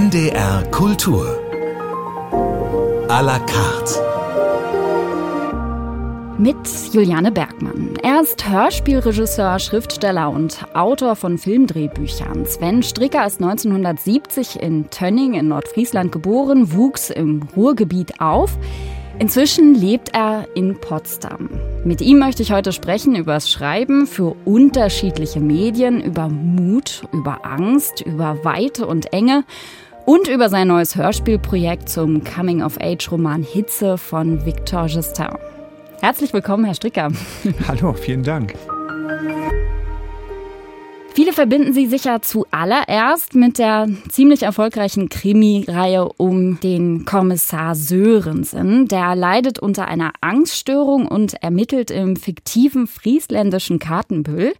NDR Kultur. A la carte. Mit Juliane Bergmann. Er ist Hörspielregisseur, Schriftsteller und Autor von Filmdrehbüchern. Sven Stricker ist 1970 in Tönning in Nordfriesland geboren, wuchs im Ruhrgebiet auf. Inzwischen lebt er in Potsdam. Mit ihm möchte ich heute sprechen über das Schreiben für unterschiedliche Medien, über Mut, über Angst, über Weite und Enge und über sein neues Hörspielprojekt zum Coming-of-Age-Roman Hitze von Victor Justin. Herzlich willkommen, Herr Stricker. Hallo, vielen Dank. Viele verbinden sie sicher zuallererst mit der ziemlich erfolgreichen Krimi-Reihe um den Kommissar Sörensen. Der leidet unter einer Angststörung und ermittelt im fiktiven friesländischen Kartenbüll.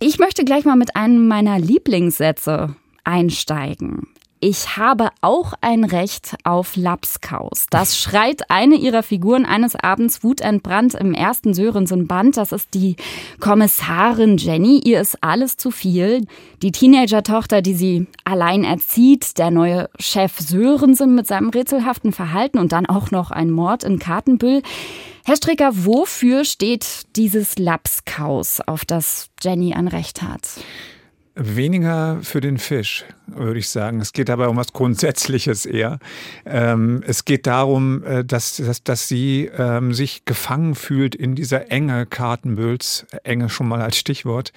Ich möchte gleich mal mit einem meiner Lieblingssätze einsteigen. Ich habe auch ein Recht auf Lapskaus. Das schreit eine ihrer Figuren eines Abends wutentbrannt im ersten Sörensen-Band. Das ist die Kommissarin Jenny. Ihr ist alles zu viel. Die Teenager-Tochter, die sie allein erzieht, der neue Chef Sörensen mit seinem rätselhaften Verhalten und dann auch noch ein Mord in Kartenbüll. Herr Stricker, wofür steht dieses Lapskaus, auf das Jenny ein Recht hat? Weniger für den Fisch, würde ich sagen. Es geht dabei um was Grundsätzliches eher. Ähm, es geht darum, äh, dass, dass, dass sie ähm, sich gefangen fühlt in dieser Enge Kartenbülls, Enge schon mal als Stichwort,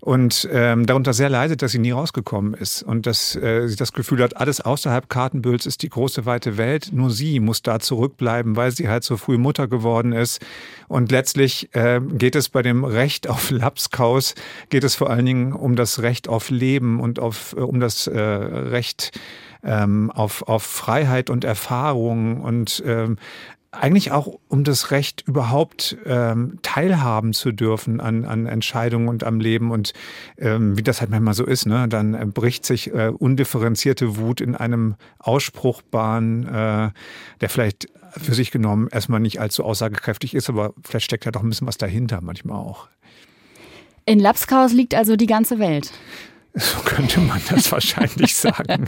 und ähm, darunter sehr leidet, dass sie nie rausgekommen ist und dass äh, sie das Gefühl hat, alles außerhalb Kartenbülls ist die große weite Welt, nur sie muss da zurückbleiben, weil sie halt so früh Mutter geworden ist. Und letztlich äh, geht es bei dem Recht auf Lapskaus, geht es vor allen Dingen um das Recht Recht auf Leben und auf, äh, um das äh, Recht ähm, auf, auf Freiheit und Erfahrung und ähm, eigentlich auch um das Recht überhaupt ähm, teilhaben zu dürfen an, an Entscheidungen und am Leben und ähm, wie das halt manchmal so ist, ne? dann äh, bricht sich äh, undifferenzierte Wut in einem Ausspruch Bahn, äh, der vielleicht für sich genommen erstmal nicht allzu aussagekräftig ist, aber vielleicht steckt ja doch ein bisschen was dahinter manchmal auch. In Lapskaus liegt also die ganze Welt. So könnte man das wahrscheinlich sagen.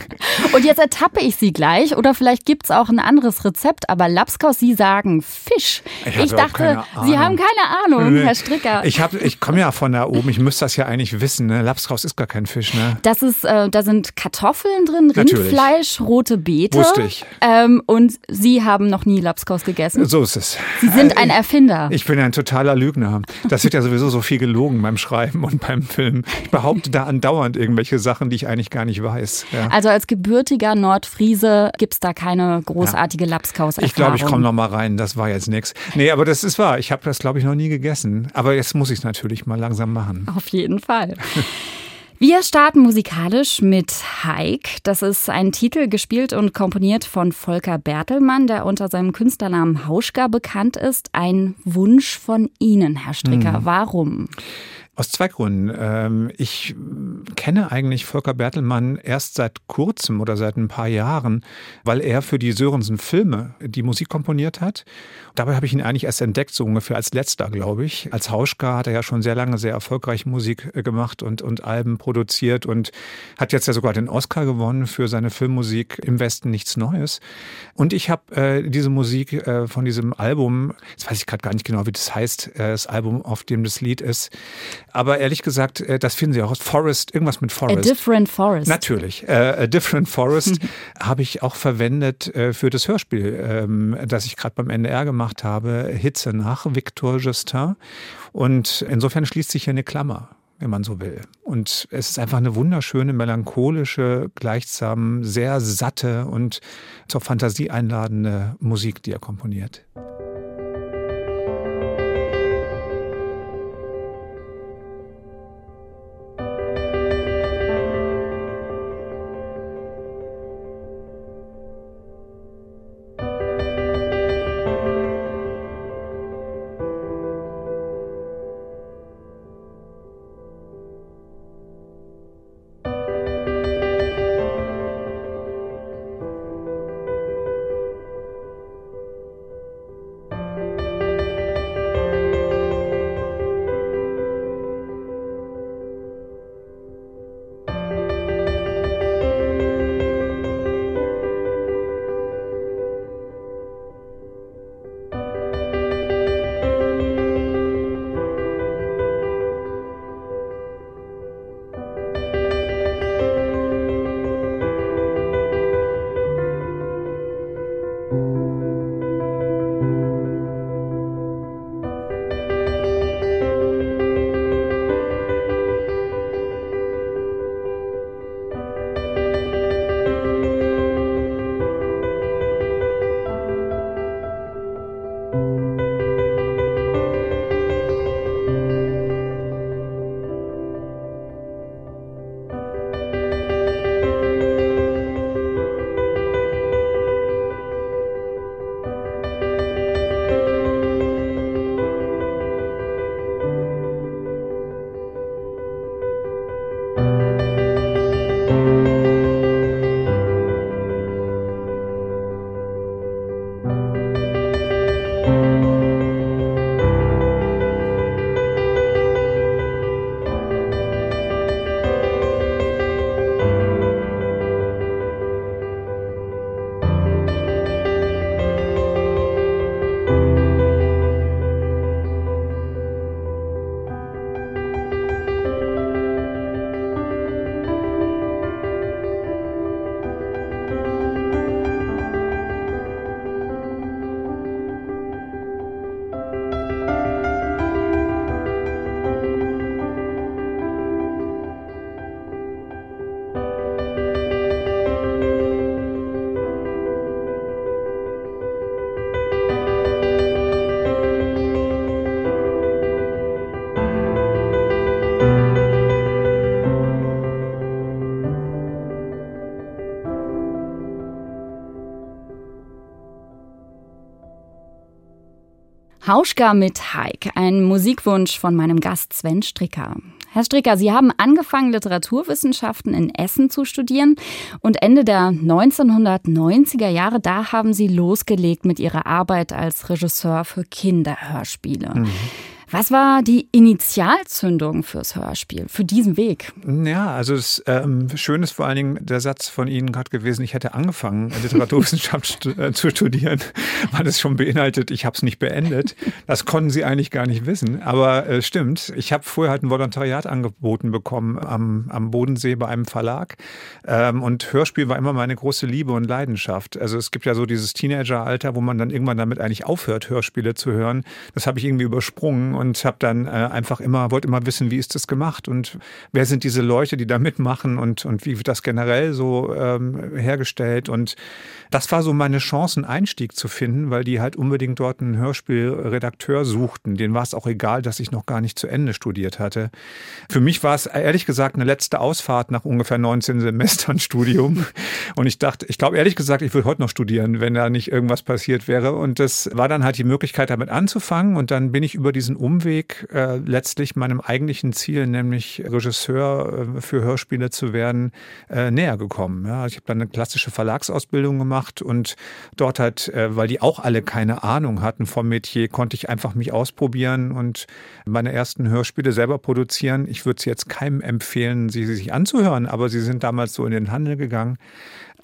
Und jetzt ertappe ich Sie gleich oder vielleicht gibt es auch ein anderes Rezept, aber Lapskaus, Sie sagen Fisch. Ich, ich dachte, Sie haben keine Ahnung. Herr Stricker. Ich, ich komme ja von da oben, ich müsste das ja eigentlich wissen. Ne? Lapskaus ist gar kein Fisch. Ne? Das ist, äh, da sind Kartoffeln drin, Rindfleisch, rote Beete. Wusste ich. Ähm, und Sie haben noch nie Lapskaus gegessen. So ist es. Sie sind ein Erfinder. Ich bin ein totaler Lügner. Das wird ja sowieso so viel gelogen beim Schreiben und beim Film. Ich behaupte da andauernd irgendwelche Sachen, die ich eigentlich gar nicht weiß. Ja. Also als gebürtiger Nordfriese gibt es da keine großartige ja. lapskaus Ich glaube, ich komme noch mal rein. Das war jetzt nichts. Nee, aber das ist wahr. Ich habe das, glaube ich, noch nie gegessen. Aber jetzt muss ich es natürlich mal langsam machen. Auf jeden Fall. Wir starten musikalisch mit Hike. Das ist ein Titel gespielt und komponiert von Volker Bertelmann, der unter seinem Künstlernamen Hauschka bekannt ist. Ein Wunsch von Ihnen, Herr Stricker. Mhm. Warum? Aus zwei Gründen. Ähm, ich kenne eigentlich Volker Bertelmann erst seit kurzem oder seit ein paar Jahren, weil er für die Sörensen-Filme die Musik komponiert hat. Dabei habe ich ihn eigentlich erst entdeckt, so ungefähr als letzter, glaube ich. Als Hauschka hat er ja schon sehr lange sehr erfolgreich Musik äh, gemacht und, und Alben produziert und hat jetzt ja sogar den Oscar gewonnen für seine Filmmusik Im Westen nichts Neues. Und ich habe äh, diese Musik äh, von diesem Album, jetzt weiß ich gerade gar nicht genau, wie das heißt, äh, das Album, auf dem das Lied ist, aber ehrlich gesagt, äh, das finden Sie auch. Forest, irgendwas mit Forest. A Different Forest. Natürlich. Äh, A Different Forest habe ich auch verwendet äh, für das Hörspiel, ähm, das ich gerade beim NDR gemacht habe. Hitze nach Victor Justin. Und insofern schließt sich hier eine Klammer wenn man so will. Und es ist einfach eine wunderschöne, melancholische, gleichsam sehr satte und zur Fantasie einladende Musik, die er komponiert. Hauschka mit Haik, ein Musikwunsch von meinem Gast Sven Stricker. Herr Stricker, Sie haben angefangen, Literaturwissenschaften in Essen zu studieren und Ende der 1990er Jahre, da haben Sie losgelegt mit Ihrer Arbeit als Regisseur für Kinderhörspiele. Mhm. Was war die Initialzündung fürs Hörspiel, für diesen Weg? Ja, also es ähm, schön ist vor allen Dingen der Satz von Ihnen gerade gewesen, ich hätte angefangen, Literaturwissenschaft äh, zu studieren, weil es schon beinhaltet, ich habe es nicht beendet. Das konnten Sie eigentlich gar nicht wissen, aber äh, stimmt. Ich habe vorher halt ein Volontariat angeboten bekommen am, am Bodensee bei einem Verlag ähm, und Hörspiel war immer meine große Liebe und Leidenschaft. Also es gibt ja so dieses Teenageralter, wo man dann irgendwann damit eigentlich aufhört, Hörspiele zu hören. Das habe ich irgendwie übersprungen und habe dann äh, einfach immer, wollte immer wissen, wie ist das gemacht und wer sind diese Leute, die da mitmachen und, und wie wird das generell so ähm, hergestellt. Und das war so meine Chance, einen Einstieg zu finden, weil die halt unbedingt dort einen Hörspielredakteur suchten. Denen war es auch egal, dass ich noch gar nicht zu Ende studiert hatte. Für mich war es ehrlich gesagt eine letzte Ausfahrt nach ungefähr 19 Semestern Studium. Und ich dachte, ich glaube ehrlich gesagt, ich würde heute noch studieren, wenn da nicht irgendwas passiert wäre. Und das war dann halt die Möglichkeit, damit anzufangen. Und dann bin ich über diesen Umweg äh, letztlich meinem eigentlichen Ziel, nämlich Regisseur äh, für Hörspiele zu werden, äh, näher gekommen. Ja, ich habe dann eine klassische Verlagsausbildung gemacht und dort halt, äh, weil die auch alle keine Ahnung hatten vom Metier, konnte ich einfach mich ausprobieren und meine ersten Hörspiele selber produzieren. Ich würde es jetzt keinem empfehlen, sie sich anzuhören, aber sie sind damals so in den Handel gegangen.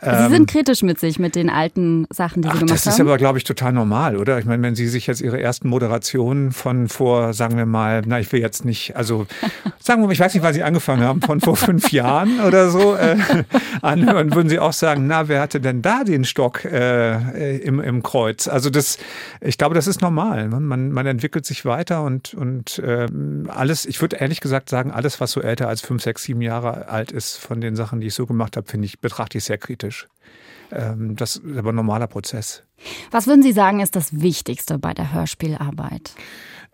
Sie sind ähm, kritisch mit sich, mit den alten Sachen, die Ach, Sie gemacht haben. Das ist aber, glaube ich, total normal, oder? Ich meine, wenn Sie sich jetzt Ihre ersten Moderationen von vor, sagen wir mal, na, ich will jetzt nicht, also sagen wir mal, ich weiß nicht, wann Sie angefangen haben, von vor fünf Jahren oder so äh, anhören, würden Sie auch sagen, na, wer hatte denn da den Stock äh, im, im Kreuz? Also das, ich glaube, das ist normal. Ne? Man, man entwickelt sich weiter und, und äh, alles, ich würde ehrlich gesagt sagen, alles, was so älter als fünf, sechs, sieben Jahre alt ist, von den Sachen, die ich so gemacht habe, finde ich, betrachte ich sehr kritisch kritisch. Ähm, das ist aber ein normaler Prozess. Was würden Sie sagen, ist das Wichtigste bei der Hörspielarbeit?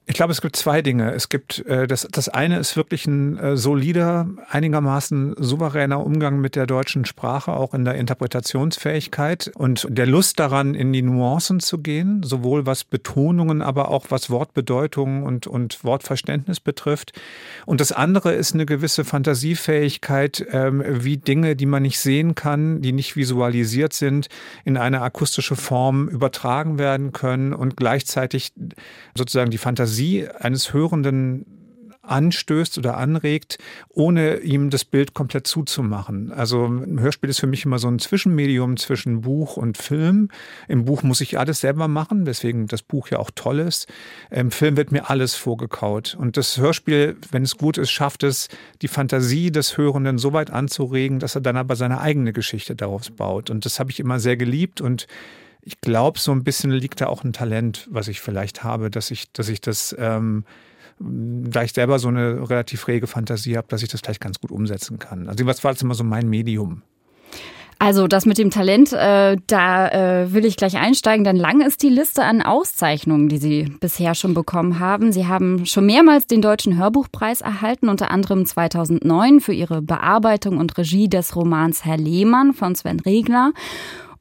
Ich glaube, es gibt zwei Dinge. Es gibt äh, das, das eine ist wirklich ein äh, solider, einigermaßen souveräner Umgang mit der deutschen Sprache, auch in der Interpretationsfähigkeit und der Lust daran, in die Nuancen zu gehen, sowohl was Betonungen, aber auch was Wortbedeutungen und, und Wortverständnis betrifft. Und das andere ist eine gewisse Fantasiefähigkeit, ähm, wie Dinge, die man nicht sehen kann, die nicht visualisiert sind, in eine akustische Form übertragen werden können und gleichzeitig sozusagen die Fantasie Fantasie eines Hörenden anstößt oder anregt, ohne ihm das Bild komplett zuzumachen. Also ein Hörspiel ist für mich immer so ein Zwischenmedium zwischen Buch und Film. Im Buch muss ich alles selber machen, weswegen das Buch ja auch toll ist. Im Film wird mir alles vorgekaut. Und das Hörspiel, wenn es gut ist, schafft es, die Fantasie des Hörenden so weit anzuregen, dass er dann aber seine eigene Geschichte daraus baut. Und das habe ich immer sehr geliebt und ich glaube, so ein bisschen liegt da auch ein Talent, was ich vielleicht habe, dass ich, dass ich das, ähm, da ich selber so eine relativ rege Fantasie habe, dass ich das vielleicht ganz gut umsetzen kann. Also was war jetzt immer so mein Medium? Also das mit dem Talent, äh, da äh, will ich gleich einsteigen. Dann lang ist die Liste an Auszeichnungen, die Sie bisher schon bekommen haben. Sie haben schon mehrmals den Deutschen Hörbuchpreis erhalten, unter anderem 2009 für Ihre Bearbeitung und Regie des Romans Herr Lehmann von Sven Regner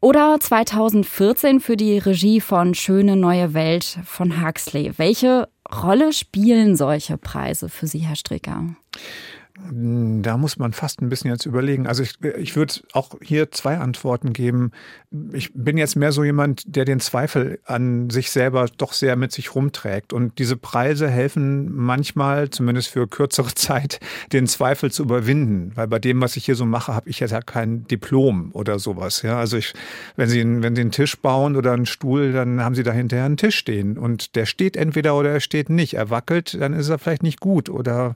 oder 2014 für die Regie von Schöne neue Welt von Huxley. Welche Rolle spielen solche Preise für Sie, Herr Stricker? Da muss man fast ein bisschen jetzt überlegen. Also ich, ich würde auch hier zwei Antworten geben. Ich bin jetzt mehr so jemand, der den Zweifel an sich selber doch sehr mit sich rumträgt. Und diese Preise helfen manchmal, zumindest für kürzere Zeit, den Zweifel zu überwinden. Weil bei dem, was ich hier so mache, habe ich jetzt ja kein Diplom oder sowas. Ja, also ich, wenn Sie, wenn Sie einen Tisch bauen oder einen Stuhl, dann haben Sie da hinterher einen Tisch stehen. Und der steht entweder oder er steht nicht. Er wackelt, dann ist er vielleicht nicht gut oder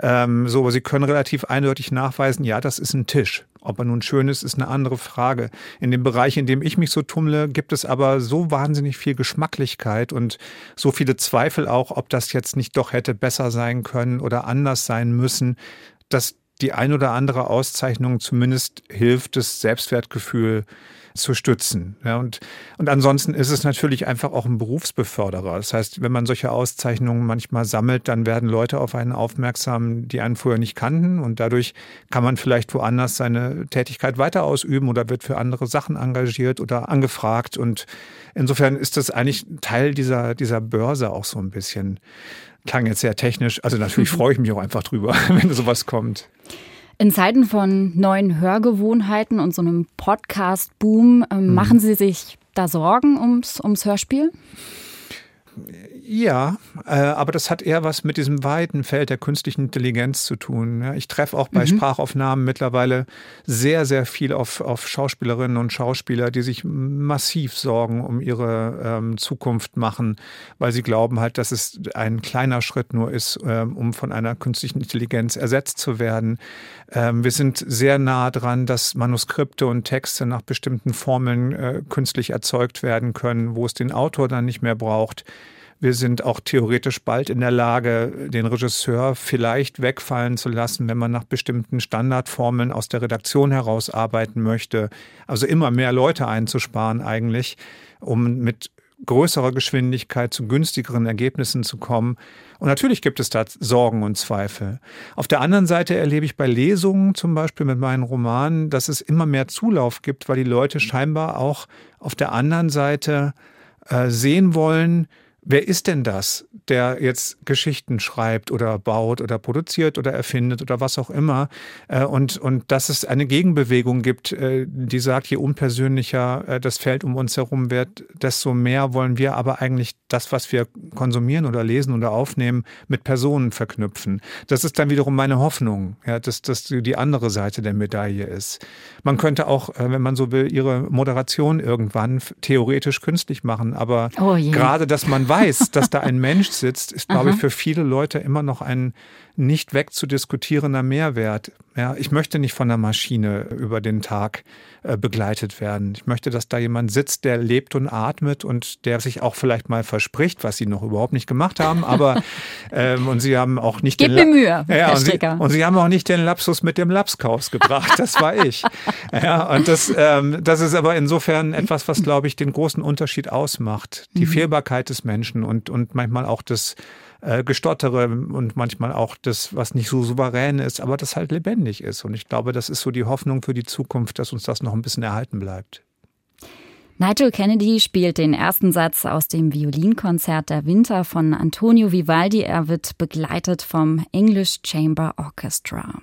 ähm, so. Sie können relativ eindeutig nachweisen, ja, das ist ein Tisch. Ob er nun schön ist, ist eine andere Frage. In dem Bereich, in dem ich mich so tummle, gibt es aber so wahnsinnig viel Geschmacklichkeit und so viele Zweifel auch, ob das jetzt nicht doch hätte besser sein können oder anders sein müssen, dass die ein oder andere Auszeichnung zumindest hilft, das Selbstwertgefühl zu stützen. Ja, und, und ansonsten ist es natürlich einfach auch ein Berufsbeförderer. Das heißt, wenn man solche Auszeichnungen manchmal sammelt, dann werden Leute auf einen aufmerksam, die einen vorher nicht kannten. Und dadurch kann man vielleicht woanders seine Tätigkeit weiter ausüben oder wird für andere Sachen engagiert oder angefragt. Und insofern ist das eigentlich Teil dieser, dieser Börse auch so ein bisschen. Klang jetzt sehr technisch. Also natürlich freue ich mich auch einfach drüber, wenn sowas kommt. In Zeiten von neuen Hörgewohnheiten und so einem Podcast-Boom, äh, machen Sie sich da Sorgen ums, ums Hörspiel? Ja, äh, aber das hat eher was mit diesem weiten Feld der künstlichen Intelligenz zu tun. Ja, ich treffe auch bei mhm. Sprachaufnahmen mittlerweile sehr, sehr viel auf, auf Schauspielerinnen und Schauspieler, die sich massiv Sorgen um ihre ähm, Zukunft machen, weil sie glauben halt, dass es ein kleiner Schritt nur ist, ähm, um von einer künstlichen Intelligenz ersetzt zu werden. Ähm, wir sind sehr nah dran, dass Manuskripte und Texte nach bestimmten Formeln äh, künstlich erzeugt werden können, wo es den Autor dann nicht mehr braucht. Wir sind auch theoretisch bald in der Lage, den Regisseur vielleicht wegfallen zu lassen, wenn man nach bestimmten Standardformeln aus der Redaktion heraus arbeiten möchte. Also immer mehr Leute einzusparen eigentlich, um mit größerer Geschwindigkeit zu günstigeren Ergebnissen zu kommen. Und natürlich gibt es da Sorgen und Zweifel. Auf der anderen Seite erlebe ich bei Lesungen, zum Beispiel mit meinen Romanen, dass es immer mehr Zulauf gibt, weil die Leute scheinbar auch auf der anderen Seite äh, sehen wollen, Wer ist denn das, der jetzt Geschichten schreibt oder baut oder produziert oder erfindet oder was auch immer? Äh, und, und dass es eine Gegenbewegung gibt, äh, die sagt, je unpersönlicher äh, das Feld um uns herum wird, desto mehr wollen wir aber eigentlich das, was wir konsumieren oder lesen oder aufnehmen, mit Personen verknüpfen. Das ist dann wiederum meine Hoffnung, ja, dass das die andere Seite der Medaille ist. Man könnte auch, wenn man so will, ihre Moderation irgendwann theoretisch künstlich machen, aber oh gerade, dass man weiß, dass da ein Mensch sitzt, ist, glaube ich, für viele Leute immer noch ein nicht wegzudiskutierender Mehrwert. Ja, ich möchte nicht von der Maschine über den Tag äh, begleitet werden. Ich möchte, dass da jemand sitzt, der lebt und atmet und der sich auch vielleicht mal verspricht, was sie noch überhaupt nicht gemacht haben. Aber ähm, und sie haben auch nicht Gib den mir Mühe, ja, und sie, und, sie, haben auch nicht den Lapsus mit dem Lapskaus gebracht. Das war ich. ja, und das, ähm, das ist aber insofern etwas, was glaube ich den großen Unterschied ausmacht. Die mhm. Fehlbarkeit des Menschen und und manchmal auch das äh, Gestottere und manchmal auch das, was nicht so souverän ist, aber das halt lebendig ist. Und ich glaube, das ist so die Hoffnung für die Zukunft, dass uns das noch ein bisschen erhalten bleibt. Nigel Kennedy spielt den ersten Satz aus dem Violinkonzert der Winter von Antonio Vivaldi. Er wird begleitet vom English Chamber Orchestra.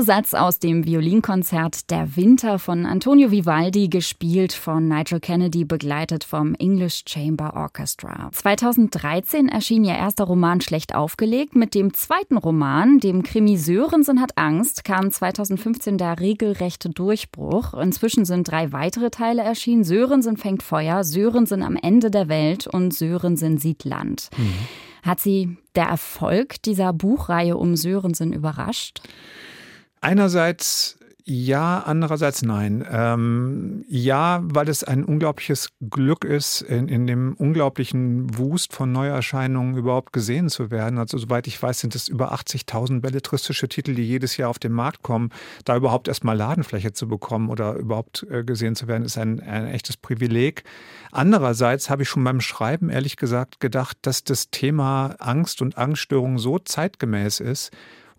Erste Satz aus dem Violinkonzert Der Winter von Antonio Vivaldi, gespielt von Nigel Kennedy, begleitet vom English Chamber Orchestra. 2013 erschien ihr erster Roman Schlecht aufgelegt. Mit dem zweiten Roman, dem Krimi Sörensen hat Angst, kam 2015 der regelrechte Durchbruch. Inzwischen sind drei weitere Teile erschienen. Sörensen fängt Feuer, Sörensen am Ende der Welt und Sörensen sieht Land. Mhm. Hat Sie der Erfolg dieser Buchreihe um Sörensen überrascht? Einerseits ja, andererseits nein. Ähm, ja, weil es ein unglaubliches Glück ist, in, in dem unglaublichen Wust von Neuerscheinungen überhaupt gesehen zu werden. Also soweit ich weiß, sind es über 80.000 belletristische Titel, die jedes Jahr auf den Markt kommen. Da überhaupt erstmal Ladenfläche zu bekommen oder überhaupt äh, gesehen zu werden, ist ein, ein echtes Privileg. Andererseits habe ich schon beim Schreiben ehrlich gesagt gedacht, dass das Thema Angst und Angststörung so zeitgemäß ist,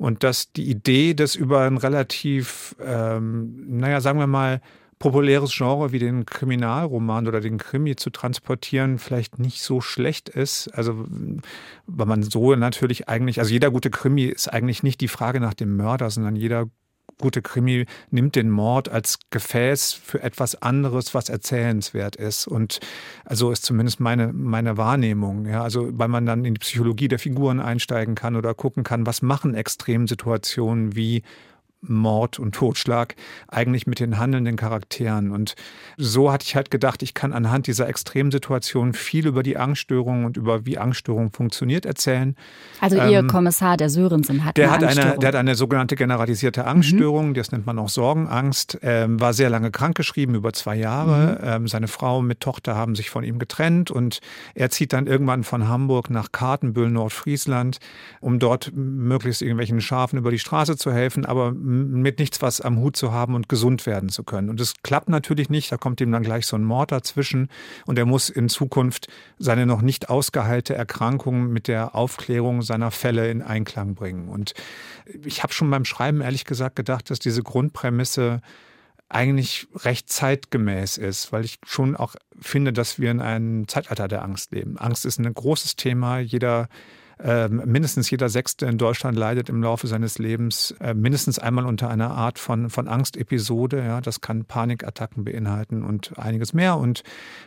und dass die Idee, das über ein relativ, ähm, naja, sagen wir mal, populäres Genre wie den Kriminalroman oder den Krimi zu transportieren vielleicht nicht so schlecht ist. Also, weil man so natürlich eigentlich, also jeder gute Krimi ist eigentlich nicht die Frage nach dem Mörder, sondern jeder gute Krimi nimmt den Mord als Gefäß für etwas anderes, was erzählenswert ist. Und also ist zumindest meine, meine Wahrnehmung. Ja, also weil man dann in die Psychologie der Figuren einsteigen kann oder gucken kann, was machen Extremsituationen wie Mord und Totschlag eigentlich mit den handelnden Charakteren. Und so hatte ich halt gedacht, ich kann anhand dieser Extremsituation viel über die Angststörung und über wie Angststörung funktioniert erzählen. Also Ihr ähm, Kommissar, der Sörensen, hat der eine hat eine, Der hat eine sogenannte generalisierte Angststörung, mhm. das nennt man auch Sorgenangst, ähm, war sehr lange krankgeschrieben, über zwei Jahre. Mhm. Ähm, seine Frau mit Tochter haben sich von ihm getrennt und er zieht dann irgendwann von Hamburg nach Kartenbüll, Nordfriesland, um dort möglichst irgendwelchen Schafen über die Straße zu helfen, aber mit nichts was am Hut zu haben und gesund werden zu können. Und das klappt natürlich nicht, da kommt ihm dann gleich so ein Mord dazwischen und er muss in Zukunft seine noch nicht ausgeheilte Erkrankung mit der Aufklärung seiner Fälle in Einklang bringen. Und ich habe schon beim Schreiben ehrlich gesagt gedacht, dass diese Grundprämisse eigentlich recht zeitgemäß ist, weil ich schon auch finde, dass wir in einem Zeitalter der Angst leben. Angst ist ein großes Thema. Jeder mindestens jeder Sechste in Deutschland leidet im Laufe seines Lebens äh, mindestens einmal unter einer Art von, von Angstepisode. Ja, das kann Panikattacken beinhalten und einiges mehr. Und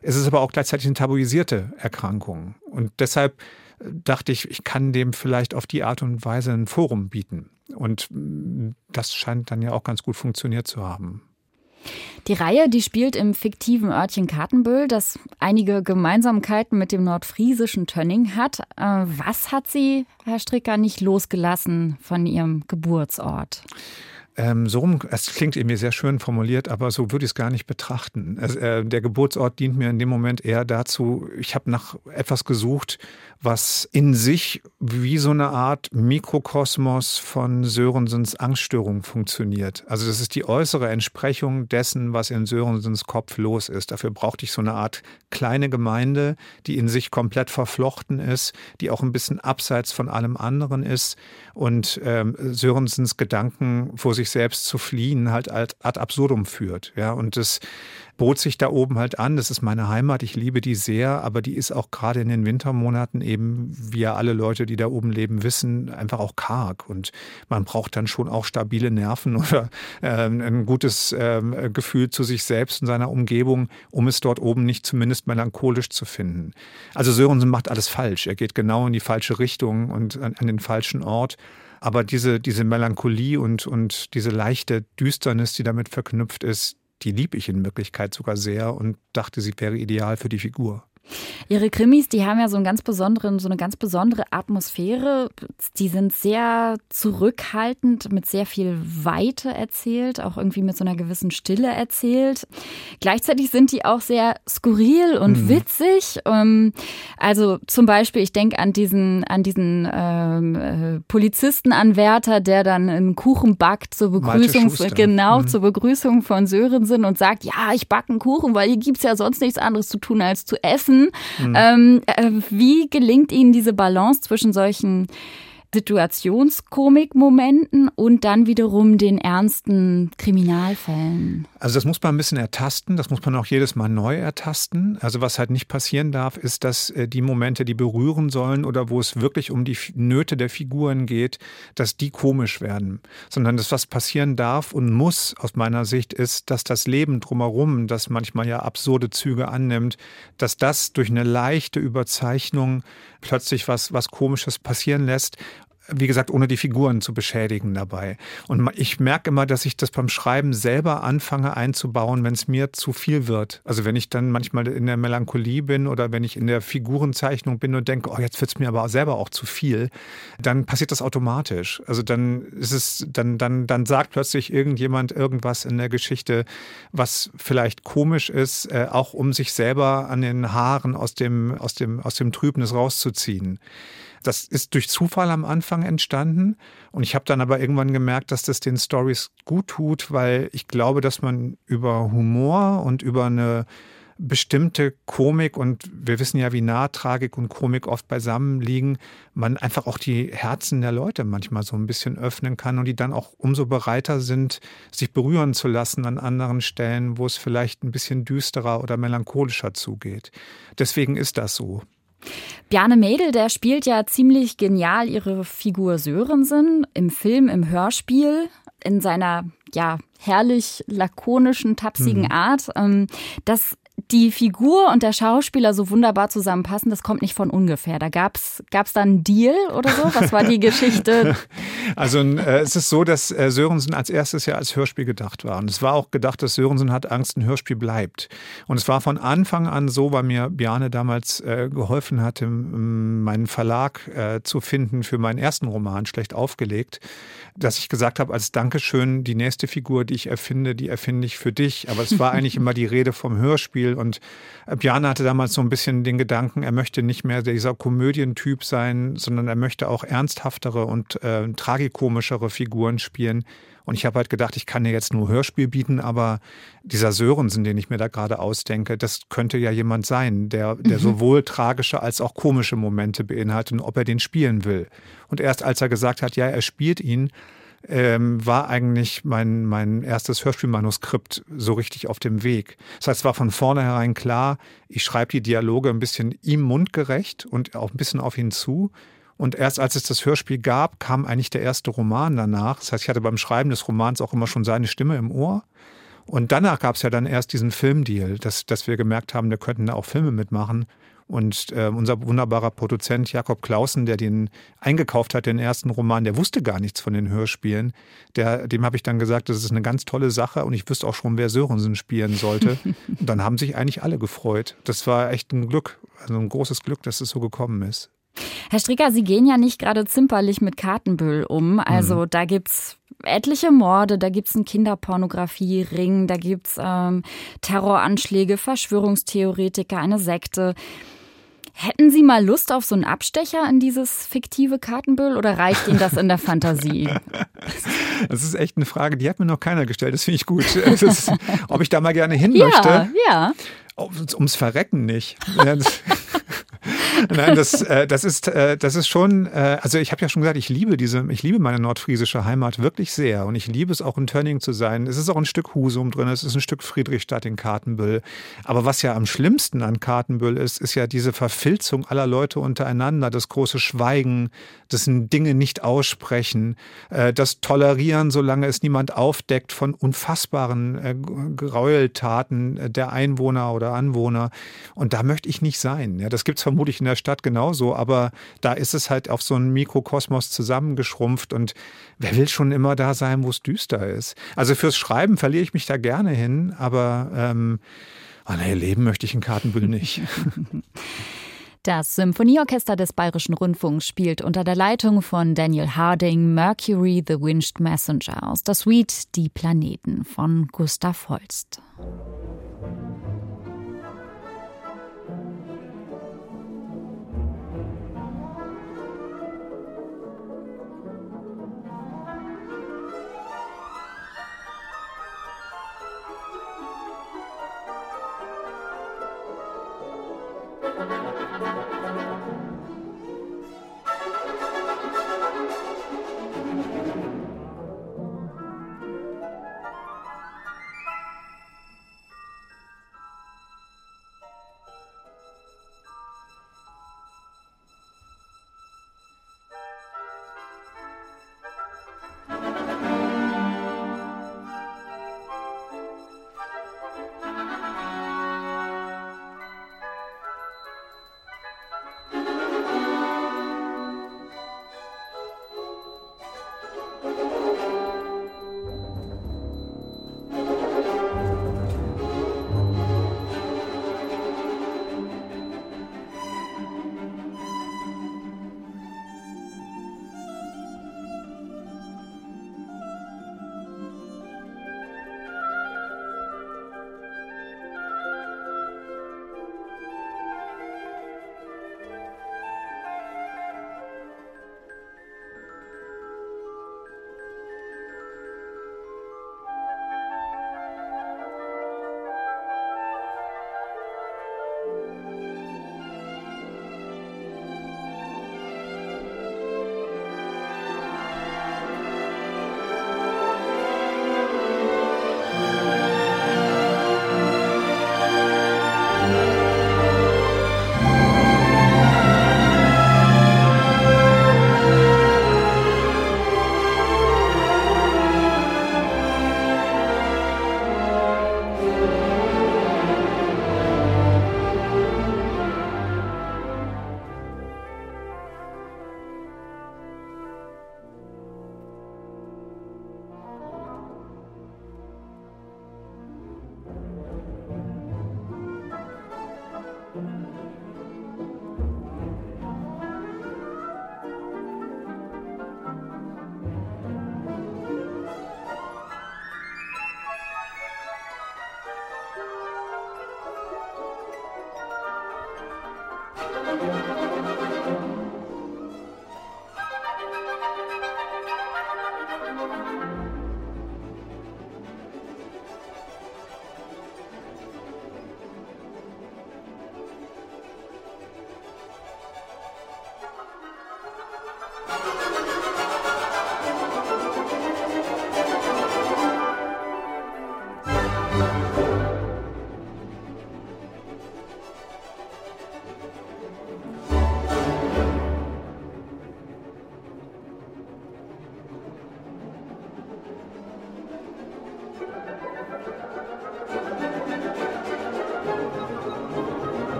es ist aber auch gleichzeitig eine tabuisierte Erkrankung. Und deshalb äh, dachte ich, ich kann dem vielleicht auf die Art und Weise ein Forum bieten. Und mm, das scheint dann ja auch ganz gut funktioniert zu haben. Die Reihe, die spielt im fiktiven Örtchen Kartenbüll, das einige Gemeinsamkeiten mit dem nordfriesischen Tönning hat. Äh, was hat Sie, Herr Stricker, nicht losgelassen von Ihrem Geburtsort? Ähm, so es klingt irgendwie sehr schön formuliert, aber so würde ich es gar nicht betrachten. Also, äh, der Geburtsort dient mir in dem Moment eher dazu, ich habe nach etwas gesucht, was in sich wie so eine Art Mikrokosmos von Sörensens Angststörung funktioniert. Also das ist die äußere Entsprechung dessen, was in Sörensens Kopf los ist. Dafür brauchte ich so eine Art kleine Gemeinde, die in sich komplett verflochten ist, die auch ein bisschen abseits von allem anderen ist und ähm, Sörensens Gedanken vor sich selbst zu fliehen halt ad absurdum führt. Ja, und das bot sich da oben halt an. Das ist meine Heimat. Ich liebe die sehr, aber die ist auch gerade in den Wintermonaten eben, wie ja alle Leute, die da oben leben, wissen, einfach auch karg. Und man braucht dann schon auch stabile Nerven oder äh, ein gutes äh, Gefühl zu sich selbst und seiner Umgebung, um es dort oben nicht zumindest melancholisch zu finden. Also Sörensen macht alles falsch. Er geht genau in die falsche Richtung und an, an den falschen Ort. Aber diese, diese Melancholie und, und diese leichte Düsternis, die damit verknüpft ist, die liebe ich in Wirklichkeit sogar sehr und dachte, sie wäre ideal für die Figur. Ihre Krimis, die haben ja so einen ganz besonderen, so eine ganz besondere Atmosphäre. Die sind sehr zurückhaltend, mit sehr viel Weite erzählt, auch irgendwie mit so einer gewissen Stille erzählt. Gleichzeitig sind die auch sehr skurril und mhm. witzig. Ähm, also zum Beispiel, ich denke an diesen, an diesen ähm, äh, Polizistenanwärter, der dann einen Kuchen backt zur Begrüßung, genau, mhm. zur Begrüßung von Sörensen und sagt, ja, ich backe einen Kuchen, weil hier gibt's ja sonst nichts anderes zu tun als zu essen. Mhm. Ähm, äh, wie gelingt Ihnen diese Balance zwischen solchen Situationskomik-Momenten und dann wiederum den ernsten Kriminalfällen? Also das muss man ein bisschen ertasten, das muss man auch jedes Mal neu ertasten. Also was halt nicht passieren darf, ist, dass äh, die Momente, die berühren sollen oder wo es wirklich um die Nöte der Figuren geht, dass die komisch werden. Sondern das, was passieren darf und muss aus meiner Sicht, ist, dass das Leben drumherum, das manchmal ja absurde Züge annimmt, dass das durch eine leichte Überzeichnung plötzlich was, was Komisches passieren lässt wie gesagt, ohne die Figuren zu beschädigen dabei. Und ich merke immer, dass ich das beim Schreiben selber anfange einzubauen, wenn es mir zu viel wird. Also wenn ich dann manchmal in der Melancholie bin oder wenn ich in der Figurenzeichnung bin und denke, oh, jetzt wird es mir aber selber auch zu viel, dann passiert das automatisch. Also dann ist es, dann, dann, dann sagt plötzlich irgendjemand irgendwas in der Geschichte, was vielleicht komisch ist, äh, auch um sich selber an den Haaren aus dem, aus dem, aus dem Trübnis rauszuziehen. Das ist durch Zufall am Anfang entstanden und ich habe dann aber irgendwann gemerkt, dass das den Stories gut tut, weil ich glaube, dass man über Humor und über eine bestimmte Komik und wir wissen ja, wie nah Tragik und Komik oft beisammen liegen, man einfach auch die Herzen der Leute manchmal so ein bisschen öffnen kann und die dann auch umso bereiter sind, sich berühren zu lassen an anderen Stellen, wo es vielleicht ein bisschen düsterer oder melancholischer zugeht. Deswegen ist das so. Bjarne Mädel, der spielt ja ziemlich genial ihre Figur Sörensen im Film, im Hörspiel, in seiner ja herrlich lakonischen, tapsigen mhm. Art. Ähm, das die Figur und der Schauspieler so wunderbar zusammenpassen, das kommt nicht von ungefähr. Da gab's gab's da einen Deal oder so? Was war die Geschichte? Also äh, es ist so, dass äh, Sörensen als erstes ja als Hörspiel gedacht war. Und es war auch gedacht, dass Sörensen hat Angst, ein Hörspiel bleibt. Und es war von Anfang an so, weil mir Bjarne damals äh, geholfen hatte, meinen Verlag äh, zu finden für meinen ersten Roman, schlecht aufgelegt, dass ich gesagt habe, als Dankeschön, die nächste Figur, die ich erfinde, die erfinde ich für dich. Aber es war eigentlich immer die Rede vom Hörspiel und Bjarne hatte damals so ein bisschen den Gedanken, er möchte nicht mehr dieser Komödientyp sein, sondern er möchte auch ernsthaftere und äh, tragikomischere Figuren spielen. Und ich habe halt gedacht, ich kann dir jetzt nur Hörspiel bieten, aber dieser Sörensen, den ich mir da gerade ausdenke, das könnte ja jemand sein, der, der mhm. sowohl tragische als auch komische Momente beinhaltet und ob er den spielen will. Und erst als er gesagt hat, ja, er spielt ihn, ähm, war eigentlich mein, mein erstes Hörspielmanuskript so richtig auf dem Weg. Das heißt, es war von vornherein klar, ich schreibe die Dialoge ein bisschen ihm mundgerecht und auch ein bisschen auf ihn zu. Und erst als es das Hörspiel gab, kam eigentlich der erste Roman danach. Das heißt, ich hatte beim Schreiben des Romans auch immer schon seine Stimme im Ohr. Und danach gab es ja dann erst diesen Filmdeal, dass, dass wir gemerkt haben, wir könnten da auch Filme mitmachen. Und äh, unser wunderbarer Produzent Jakob Clausen, der den eingekauft hat, den ersten Roman, der wusste gar nichts von den Hörspielen. Der, dem habe ich dann gesagt, das ist eine ganz tolle Sache und ich wüsste auch schon, wer Sörensen spielen sollte. und dann haben sich eigentlich alle gefreut. Das war echt ein Glück, also ein großes Glück, dass es so gekommen ist. Herr Stricker, Sie gehen ja nicht gerade zimperlich mit Kartenbüll um. Also mhm. da gibt's etliche Morde, da gibt's einen Kinderpornografie-Ring, da gibt's ähm, Terroranschläge, Verschwörungstheoretiker, eine Sekte. Hätten Sie mal Lust auf so einen Abstecher in dieses fiktive Kartenbüll oder reicht Ihnen das in der Fantasie? Das ist echt eine Frage, die hat mir noch keiner gestellt. Das finde ich gut. Ist, ob ich da mal gerne hin möchte? Ja, ja. Ums Verrecken nicht. Nein, das, äh, das, ist, äh, das ist schon, äh, also ich habe ja schon gesagt, ich liebe diese, ich liebe meine nordfriesische Heimat wirklich sehr und ich liebe es auch in Tönning zu sein. Es ist auch ein Stück Husum drin, es ist ein Stück Friedrichstadt in Kartenbüll. Aber was ja am schlimmsten an Kartenbüll ist, ist ja diese Verfilzung aller Leute untereinander, das große Schweigen, das Dinge nicht aussprechen, äh, das Tolerieren, solange es niemand aufdeckt von unfassbaren äh, Gräueltaten äh, der Einwohner oder Anwohner. Und da möchte ich nicht sein. Ja, das gibt es vermutlich in der Stadt genauso, aber da ist es halt auf so einen Mikrokosmos zusammengeschrumpft und wer will schon immer da sein, wo es düster ist? Also fürs Schreiben verliere ich mich da gerne hin, aber ähm, Ah, nee, leben möchte ich in Kartenbüll nicht. Das Symphonieorchester des Bayerischen Rundfunks spielt unter der Leitung von Daniel Harding Mercury the Winged Messenger aus der Suite Die Planeten von Gustav Holst.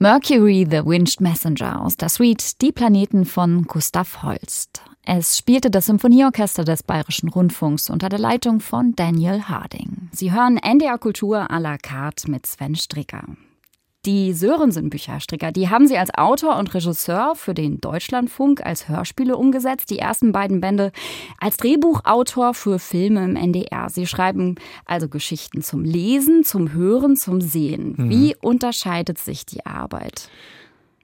Mercury the Winged Messenger aus der Suite Die Planeten von Gustav Holst. Es spielte das Symphonieorchester des Bayerischen Rundfunks unter der Leitung von Daniel Harding. Sie hören NDR Kultur à la carte mit Sven Stricker. Die Sörensen-Bücher, Stricker, die haben sie als Autor und Regisseur für den Deutschlandfunk als Hörspiele umgesetzt. Die ersten beiden Bände als Drehbuchautor für Filme im NDR. Sie schreiben also Geschichten zum Lesen, zum Hören, zum Sehen. Mhm. Wie unterscheidet sich die Arbeit?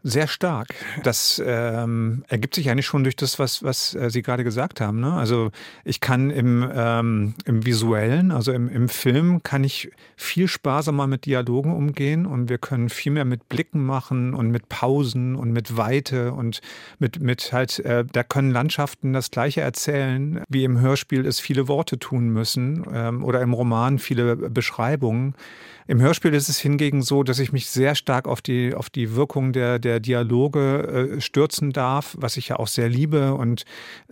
Sehr stark. Das ähm, ergibt sich eigentlich schon durch das, was, was äh, Sie gerade gesagt haben. Ne? Also ich kann im, ähm, im visuellen, also im, im Film, kann ich viel sparsamer mit Dialogen umgehen und wir können viel mehr mit Blicken machen und mit Pausen und mit Weite und mit, mit halt, äh, da können Landschaften das Gleiche erzählen, wie im Hörspiel es viele Worte tun müssen ähm, oder im Roman viele Beschreibungen. Im Hörspiel ist es hingegen so, dass ich mich sehr stark auf die, auf die Wirkung der, der Dialoge äh, stürzen darf, was ich ja auch sehr liebe. Und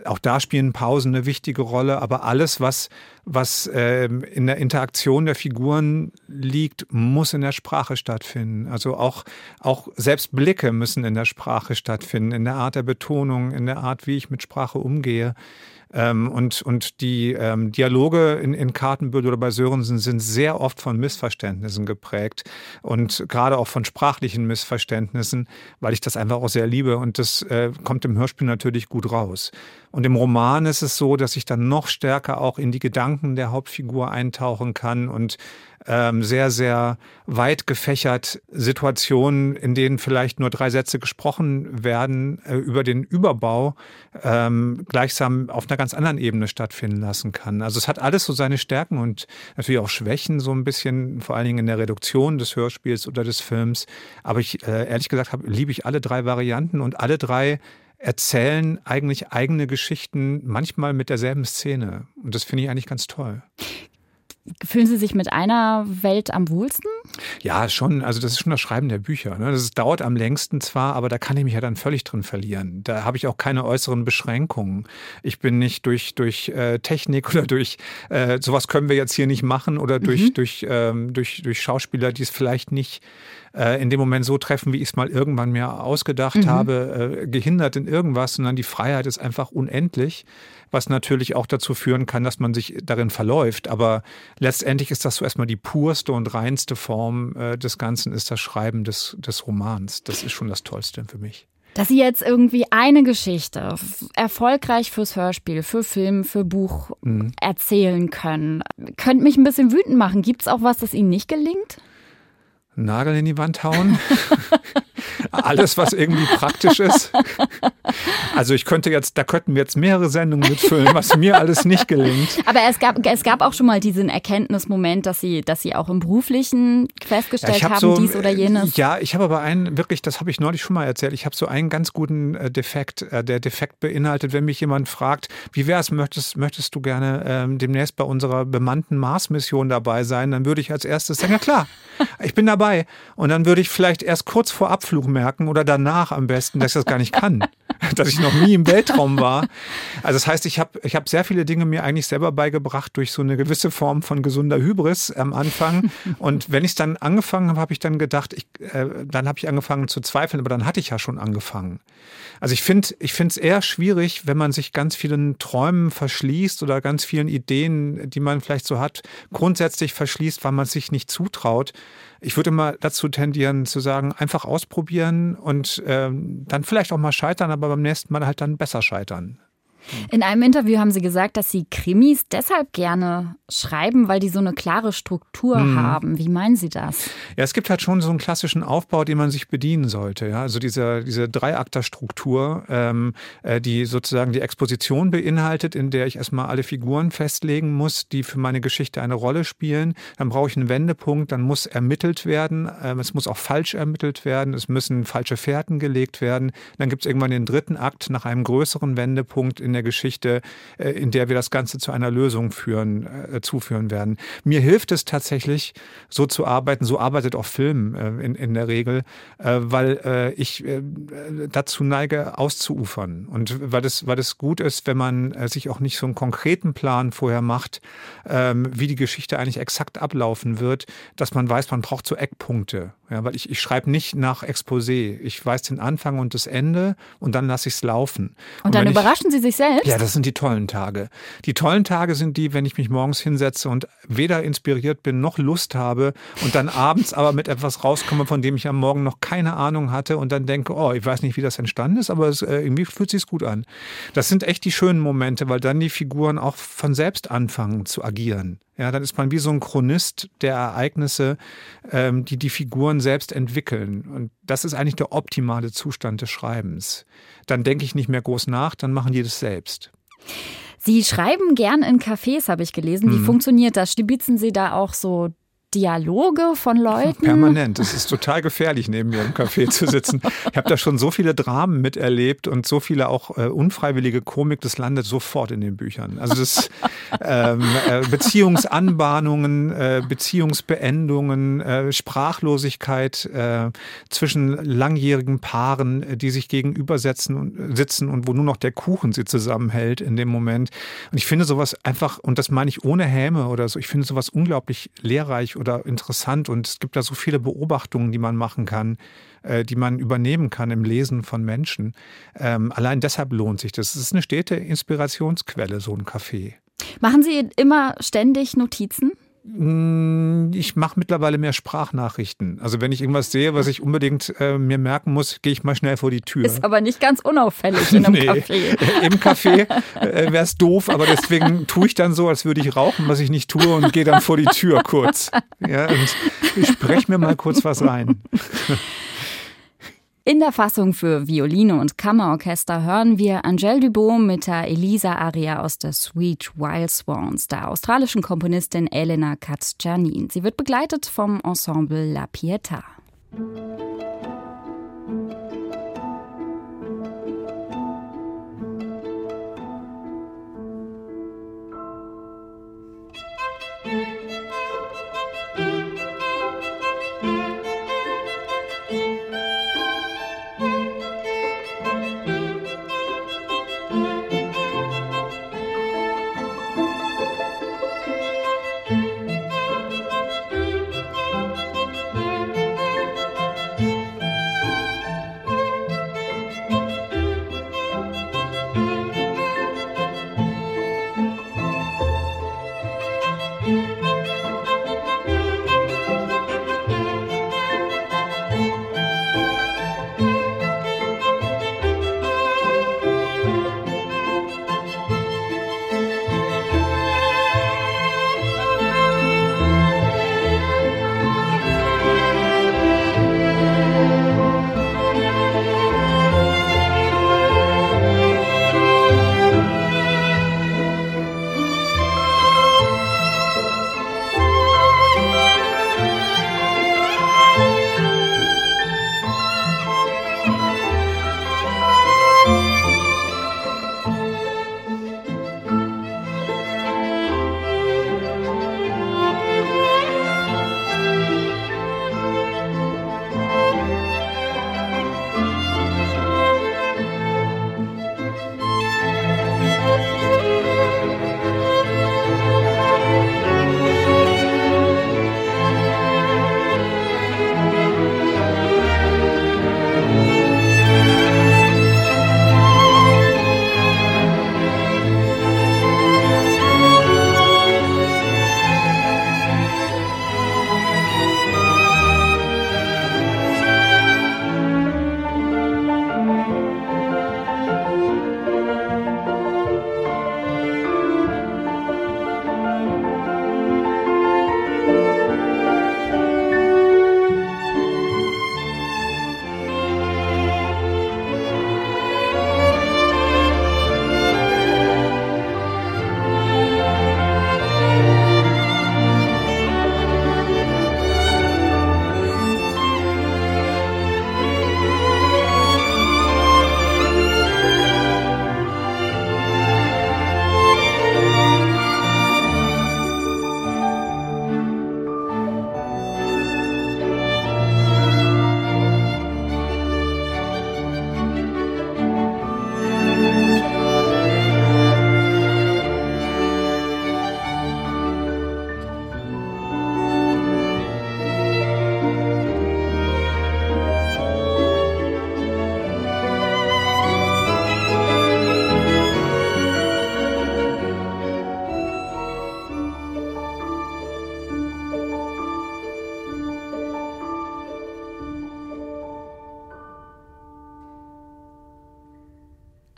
auch da spielen Pausen eine wichtige Rolle. Aber alles, was, was äh, in der Interaktion der Figuren liegt, muss in der Sprache stattfinden. Also auch, auch selbst Blicke müssen in der Sprache stattfinden, in der Art der Betonung, in der Art, wie ich mit Sprache umgehe. Ähm, und, und die ähm, Dialoge in, in Kartenbüttel oder bei Sörensen sind sehr oft von Missverständnissen geprägt und gerade auch von sprachlichen Missverständnissen, weil ich das einfach auch sehr liebe und das äh, kommt im Hörspiel natürlich gut raus. Und im Roman ist es so, dass ich dann noch stärker auch in die Gedanken der Hauptfigur eintauchen kann und ähm, sehr, sehr weit gefächert Situationen, in denen vielleicht nur drei Sätze gesprochen werden, äh, über den Überbau ähm, gleichsam auf einer ganz anderen Ebene stattfinden lassen kann. Also es hat alles so seine Stärken und natürlich auch Schwächen, so ein bisschen, vor allen Dingen in der Reduktion des Hörspiels oder des Films. Aber ich, äh, ehrlich gesagt, hab, liebe ich alle drei Varianten und alle drei erzählen eigentlich eigene Geschichten, manchmal mit derselben Szene. Und das finde ich eigentlich ganz toll. Fühlen Sie sich mit einer Welt am wohlsten? Ja, schon. Also das ist schon das Schreiben der Bücher. Ne? Das dauert am längsten zwar, aber da kann ich mich ja dann völlig drin verlieren. Da habe ich auch keine äußeren Beschränkungen. Ich bin nicht durch, durch äh, Technik oder durch äh, sowas können wir jetzt hier nicht machen oder durch, mhm. durch, ähm, durch, durch Schauspieler, die es vielleicht nicht äh, in dem Moment so treffen, wie ich es mal irgendwann mir ausgedacht mhm. habe, äh, gehindert in irgendwas, sondern die Freiheit ist einfach unendlich, was natürlich auch dazu führen kann, dass man sich darin verläuft. Aber letztendlich ist das so erstmal die purste und reinste Form äh, des Ganzen, ist das Schreiben des, des Romans. Das ist schon das Tollste für mich. Dass Sie jetzt irgendwie eine Geschichte erfolgreich fürs Hörspiel, für Film, für Buch mhm. erzählen können, könnte mich ein bisschen wütend machen. Gibt es auch was, das Ihnen nicht gelingt? Nagel in die Wand hauen. Alles, was irgendwie praktisch ist. Also ich könnte jetzt, da könnten wir jetzt mehrere Sendungen mitfüllen, was mir alles nicht gelingt. Aber es gab, es gab auch schon mal diesen Erkenntnismoment, dass Sie, dass Sie auch im Beruflichen festgestellt ja, hab haben, so, dies oder jenes. Ja, ich habe aber einen, wirklich, das habe ich neulich schon mal erzählt, ich habe so einen ganz guten äh, Defekt. Äh, der Defekt beinhaltet, wenn mich jemand fragt, wie wäre es, möchtest, möchtest du gerne ähm, demnächst bei unserer bemannten Mars-Mission dabei sein, dann würde ich als erstes sagen, ja klar, ich bin dabei. Und dann würde ich vielleicht erst kurz vor Abflug merken oder danach am besten, dass ich das gar nicht kann. dass ich noch nie im Weltraum war. Also das heißt, ich habe ich hab sehr viele Dinge mir eigentlich selber beigebracht durch so eine gewisse Form von gesunder Hybris am Anfang. Und wenn ich es dann angefangen habe, habe ich dann gedacht, ich, äh, dann habe ich angefangen zu zweifeln, aber dann hatte ich ja schon angefangen. Also ich finde ich finde es eher schwierig, wenn man sich ganz vielen Träumen verschließt oder ganz vielen Ideen, die man vielleicht so hat, grundsätzlich verschließt, weil man sich nicht zutraut. Ich würde immer dazu tendieren zu sagen, einfach ausprobieren und ähm, dann vielleicht auch mal scheitern, aber beim nächsten Mal halt dann besser scheitern. In einem Interview haben Sie gesagt, dass Sie Krimis deshalb gerne schreiben, weil die so eine klare Struktur mhm. haben. Wie meinen Sie das? Ja, es gibt halt schon so einen klassischen Aufbau, den man sich bedienen sollte. Ja? Also diese, diese Dreiakter-Struktur, ähm, äh, die sozusagen die Exposition beinhaltet, in der ich erstmal alle Figuren festlegen muss, die für meine Geschichte eine Rolle spielen. Dann brauche ich einen Wendepunkt, dann muss ermittelt werden. Ähm, es muss auch falsch ermittelt werden. Es müssen falsche Fährten gelegt werden. Dann gibt es irgendwann den dritten Akt nach einem größeren Wendepunkt in der Geschichte, äh, in der wir das Ganze zu einer Lösung führen, äh, zuführen werden. Mir hilft es tatsächlich, so zu arbeiten, so arbeitet auch Film äh, in, in der Regel, weil ich dazu neige, auszuufern. Und weil es, weil es gut ist, wenn man sich auch nicht so einen konkreten Plan vorher macht, ähm, wie die Geschichte eigentlich exakt ablaufen wird, dass man weiß, man braucht so Eckpunkte. Ja, weil ich, ich schreibe nicht nach Exposé. Ich weiß den Anfang und das Ende und dann lasse ich es laufen. Und, und dann überraschen ich, Sie sich selbst? Ja, das sind die tollen Tage. Die tollen Tage sind die, wenn ich mich morgens hinsetze und weder inspiriert bin noch Lust habe und dann abends aber mit etwas rauskomme, von dem ich am Morgen noch keine Ahnung hatte und dann denke, oh, ich weiß nicht, wie das entstanden ist, aber es, äh, irgendwie fühlt sich gut an. Das sind echt die schönen Momente, weil dann die Figuren auch von selbst anfangen zu agieren. Ja, dann ist man wie so ein Chronist der Ereignisse, ähm, die die Figuren selbst entwickeln. Und das ist eigentlich der optimale Zustand des Schreibens. Dann denke ich nicht mehr groß nach, dann machen die das selbst. Sie schreiben gern in Cafés, habe ich gelesen. Wie mhm. funktioniert das? Stibitzen Sie da auch so Dialoge von Leuten? Permanent. Es ist total gefährlich, neben mir im Café zu sitzen. Ich habe da schon so viele Dramen miterlebt und so viele auch äh, unfreiwillige Komik, das landet sofort in den Büchern. Also das ähm, äh, Beziehungsanbahnungen, äh, Beziehungsbeendungen, äh, Sprachlosigkeit äh, zwischen langjährigen Paaren, äh, die sich gegenübersetzen und sitzen und wo nur noch der Kuchen sie zusammenhält in dem Moment. Und ich finde sowas einfach, und das meine ich ohne Häme oder so, ich finde sowas unglaublich lehrreich oder interessant und es gibt da so viele Beobachtungen, die man machen kann, äh, die man übernehmen kann im Lesen von Menschen. Ähm, allein deshalb lohnt sich das. Es ist eine stete Inspirationsquelle, so ein Café. Machen Sie immer ständig Notizen? Hm, ich mache mittlerweile mehr Sprachnachrichten. Also wenn ich irgendwas sehe, was ich unbedingt äh, mir merken muss, gehe ich mal schnell vor die Tür. Ist aber nicht ganz unauffällig in einem nee, Café. Im Café äh, wäre es doof, aber deswegen tue ich dann so, als würde ich rauchen, was ich nicht tue und gehe dann vor die Tür kurz. Ja, und ich spreche mir mal kurz was rein. In der Fassung für Violine und Kammerorchester hören wir Angèle Dubot mit der Elisa-Aria aus der Suite Wild Swans der australischen Komponistin Elena Katz-Janin. Sie wird begleitet vom Ensemble La Pietà.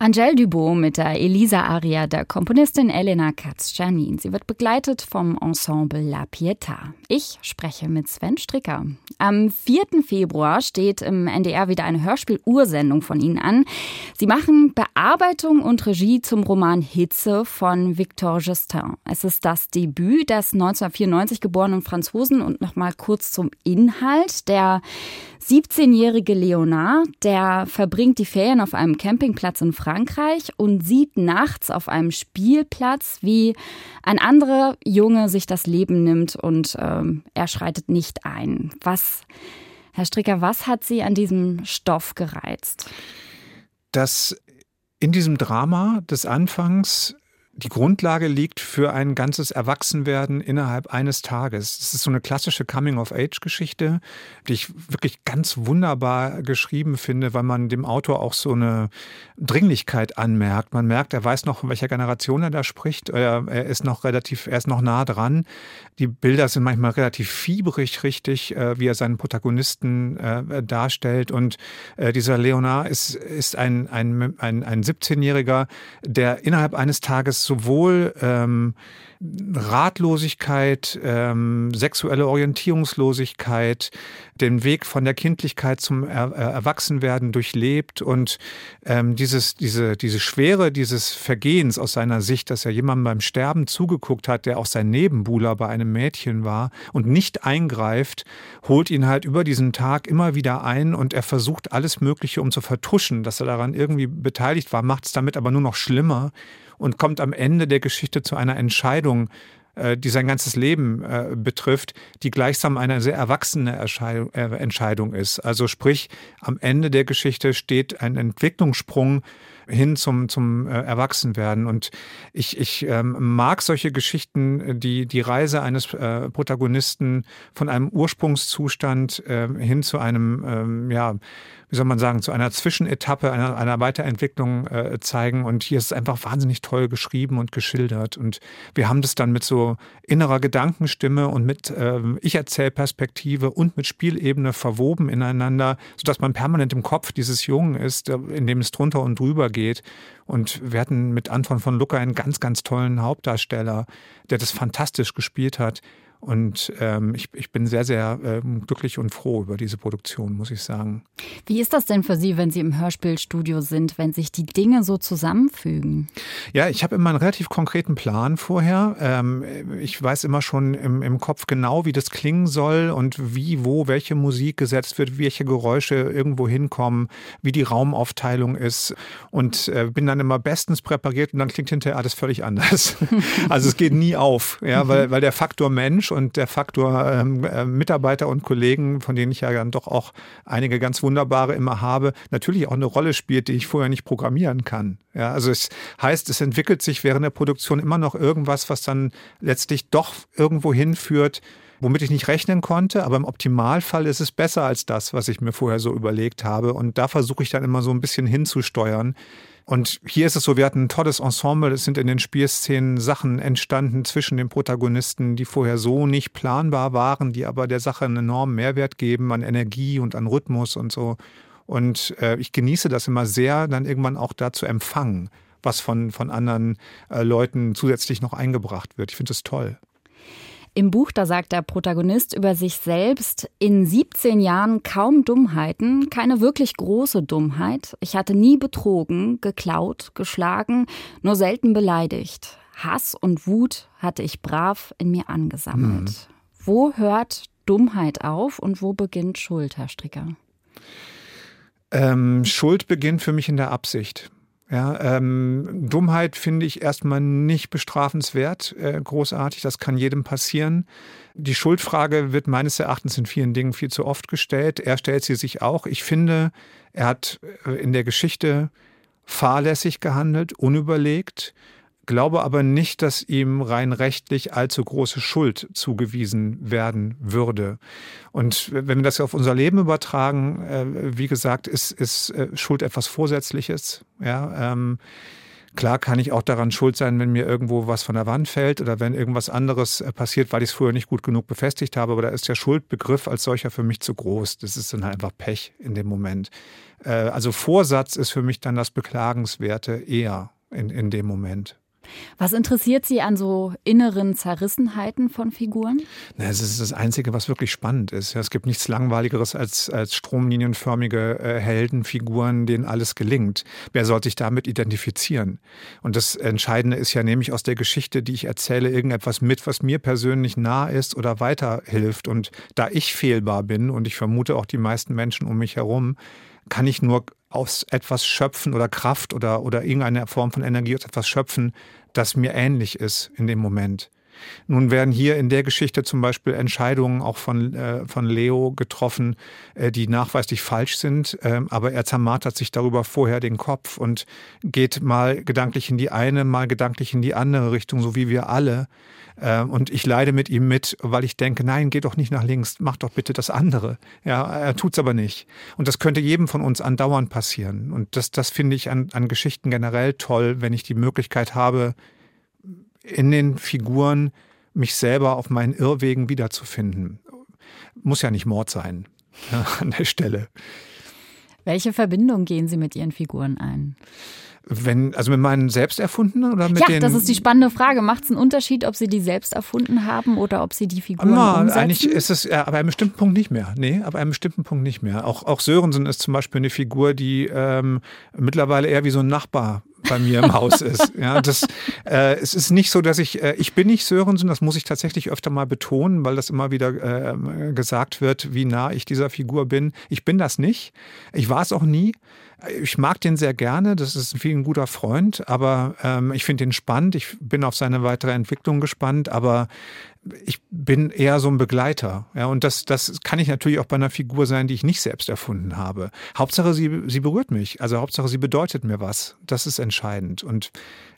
Angèle Dubot mit der Elisa-Aria der Komponistin Elena Katz-Janin. Sie wird begleitet vom Ensemble La Pietà. Ich spreche mit Sven Stricker. Am 4. Februar steht im NDR wieder eine Hörspiel-Ursendung von Ihnen an. Sie machen Bearbeitung und Regie zum Roman Hitze von Victor Justin. Es ist das Debüt des 1994 geborenen Franzosen und nochmal kurz zum Inhalt. Der 17-jährige Leonard, der verbringt die Ferien auf einem Campingplatz in Frankreich und sieht nachts auf einem Spielplatz, wie ein anderer Junge sich das Leben nimmt und ähm, er schreitet nicht ein. Was, Herr Stricker, was hat Sie an diesem Stoff gereizt? Dass in diesem Drama des Anfangs die Grundlage liegt für ein ganzes Erwachsenwerden innerhalb eines Tages. Es ist so eine klassische Coming-of-Age-Geschichte, die ich wirklich ganz wunderbar geschrieben finde, weil man dem Autor auch so eine Dringlichkeit anmerkt. Man merkt, er weiß noch, von welcher Generation er da spricht. Er, er ist noch relativ, er ist noch nah dran. Die Bilder sind manchmal relativ fiebrig, richtig, äh, wie er seinen Protagonisten äh, darstellt. Und äh, dieser Leonard ist, ist ein, ein, ein, ein 17-Jähriger, der innerhalb eines Tages sowohl ähm, Ratlosigkeit, ähm, sexuelle Orientierungslosigkeit, den Weg von der Kindlichkeit zum er Erwachsenwerden durchlebt und ähm, dieses, diese, diese Schwere dieses Vergehens aus seiner Sicht, dass er jemandem beim Sterben zugeguckt hat, der auch sein Nebenbuhler bei einem Mädchen war und nicht eingreift, holt ihn halt über diesen Tag immer wieder ein und er versucht alles Mögliche, um zu vertuschen, dass er daran irgendwie beteiligt war, macht es damit aber nur noch schlimmer und kommt am Ende der Geschichte zu einer Entscheidung, äh, die sein ganzes Leben äh, betrifft, die gleichsam eine sehr erwachsene äh, Entscheidung ist. Also sprich, am Ende der Geschichte steht ein Entwicklungssprung hin zum, zum Erwachsenwerden. Und ich, ich ähm, mag solche Geschichten, die die Reise eines Protagonisten von einem Ursprungszustand hin zu einem, ähm, ja, wie soll man sagen, zu einer Zwischenetappe, einer, einer Weiterentwicklung äh, zeigen. Und hier ist es einfach wahnsinnig toll geschrieben und geschildert. Und wir haben das dann mit so innerer Gedankenstimme und mit äh, Ich-Erzähl-Perspektive und mit Spielebene verwoben ineinander, sodass man permanent im Kopf dieses Jungen ist, in dem es drunter und drüber geht. Und wir hatten mit Anton von Lucca einen ganz, ganz tollen Hauptdarsteller, der das fantastisch gespielt hat. Und ähm, ich, ich bin sehr, sehr ähm, glücklich und froh über diese Produktion, muss ich sagen. Wie ist das denn für Sie, wenn Sie im Hörspielstudio sind, wenn sich die Dinge so zusammenfügen? Ja, ich habe immer einen relativ konkreten Plan vorher. Ähm, ich weiß immer schon im, im Kopf genau, wie das klingen soll und wie, wo, welche Musik gesetzt wird, welche Geräusche irgendwo hinkommen, wie die Raumaufteilung ist. Und äh, bin dann immer bestens präpariert und dann klingt hinterher alles völlig anders. also es geht nie auf, ja, weil, weil der Faktor Mensch und der Faktor ähm, äh, Mitarbeiter und Kollegen, von denen ich ja dann doch auch einige ganz wunderbare immer habe, natürlich auch eine Rolle spielt, die ich vorher nicht programmieren kann. Ja, also es heißt, es entwickelt sich während der Produktion immer noch irgendwas, was dann letztlich doch irgendwo hinführt, womit ich nicht rechnen konnte, aber im Optimalfall ist es besser als das, was ich mir vorher so überlegt habe. Und da versuche ich dann immer so ein bisschen hinzusteuern. Und hier ist es so, wir hatten ein tolles Ensemble, es sind in den Spielszenen Sachen entstanden zwischen den Protagonisten, die vorher so nicht planbar waren, die aber der Sache einen enormen Mehrwert geben an Energie und an Rhythmus und so. Und äh, ich genieße das immer sehr, dann irgendwann auch da zu empfangen, was von, von anderen äh, Leuten zusätzlich noch eingebracht wird. Ich finde das toll. Im Buch, da sagt der Protagonist über sich selbst, in 17 Jahren kaum Dummheiten, keine wirklich große Dummheit. Ich hatte nie betrogen, geklaut, geschlagen, nur selten beleidigt. Hass und Wut hatte ich brav in mir angesammelt. Hm. Wo hört Dummheit auf und wo beginnt Schuld, Herr Stricker? Ähm, Schuld beginnt für mich in der Absicht. Ja, ähm, Dummheit finde ich erstmal nicht bestrafenswert, äh, großartig. Das kann jedem passieren. Die Schuldfrage wird meines Erachtens in vielen Dingen viel zu oft gestellt. Er stellt sie sich auch. Ich finde, er hat äh, in der Geschichte fahrlässig gehandelt, unüberlegt glaube aber nicht, dass ihm rein rechtlich allzu große Schuld zugewiesen werden würde. Und wenn wir das auf unser Leben übertragen, äh, wie gesagt, ist, ist äh, Schuld etwas Vorsätzliches. Ja, ähm, Klar kann ich auch daran schuld sein, wenn mir irgendwo was von der Wand fällt oder wenn irgendwas anderes äh, passiert, weil ich es früher nicht gut genug befestigt habe. Aber da ist der Schuldbegriff als solcher für mich zu groß. Das ist dann halt einfach Pech in dem Moment. Also Vorsatz ist für mich dann das Beklagenswerte eher in, in dem Moment. Was interessiert Sie an so inneren Zerrissenheiten von Figuren? Na, es ist das Einzige, was wirklich spannend ist. Es gibt nichts Langweiligeres als, als stromlinienförmige äh, Heldenfiguren, denen alles gelingt. Wer soll sich damit identifizieren? Und das Entscheidende ist ja nämlich aus der Geschichte, die ich erzähle, irgendetwas mit, was mir persönlich nah ist oder weiterhilft. Und da ich fehlbar bin und ich vermute auch die meisten Menschen um mich herum, kann ich nur aus etwas schöpfen oder Kraft oder, oder irgendeine Form von Energie aus etwas schöpfen, das mir ähnlich ist in dem Moment. Nun werden hier in der Geschichte zum Beispiel Entscheidungen auch von, äh, von Leo getroffen, äh, die nachweislich falsch sind, äh, aber er zermartert sich darüber vorher den Kopf und geht mal gedanklich in die eine, mal gedanklich in die andere Richtung, so wie wir alle. Ähm, und ich leide mit ihm mit, weil ich denke, nein, geh doch nicht nach links, mach doch bitte das andere. Ja, er tut's aber nicht. Und das könnte jedem von uns andauernd passieren. Und das, das finde ich an, an Geschichten generell toll, wenn ich die Möglichkeit habe, in den Figuren mich selber auf meinen Irrwegen wiederzufinden. Muss ja nicht Mord sein ja, an der Stelle. Welche Verbindung gehen Sie mit Ihren Figuren ein? Wenn, also mit meinen selbst erfundenen oder mit ja, den. das ist die spannende Frage. Macht es einen Unterschied, ob Sie die selbst erfunden haben oder ob Sie die Figuren Na, umsetzen? Eigentlich ist es, ja, aber einem bestimmten Punkt nicht mehr. Nee, aber einem bestimmten Punkt nicht mehr. Auch, auch Sörensen ist zum Beispiel eine Figur, die ähm, mittlerweile eher wie so ein Nachbar bei mir im Haus ist. Ja, das, äh, es ist nicht so, dass ich, äh, ich bin nicht Sörensen, das muss ich tatsächlich öfter mal betonen, weil das immer wieder äh, gesagt wird, wie nah ich dieser Figur bin. Ich bin das nicht. Ich war es auch nie. Ich mag den sehr gerne, das ist ein guter Freund, aber ähm, ich finde ihn spannend. Ich bin auf seine weitere Entwicklung gespannt, aber ich bin eher so ein Begleiter. Ja, und das, das kann ich natürlich auch bei einer Figur sein, die ich nicht selbst erfunden habe. Hauptsache, sie, sie berührt mich. Also Hauptsache, sie bedeutet mir was. Das ist entscheidend. Und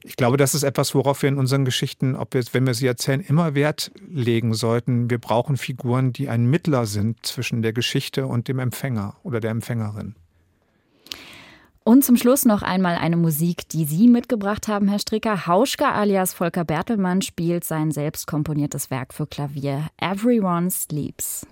ich glaube, das ist etwas, worauf wir in unseren Geschichten, ob wir, wenn wir sie erzählen, immer Wert legen sollten. Wir brauchen Figuren, die ein Mittler sind zwischen der Geschichte und dem Empfänger oder der Empfängerin. Und zum Schluss noch einmal eine Musik, die Sie mitgebracht haben, Herr Stricker. Hauschka alias Volker Bertelmann spielt sein selbst komponiertes Werk für Klavier Everyone Sleeps.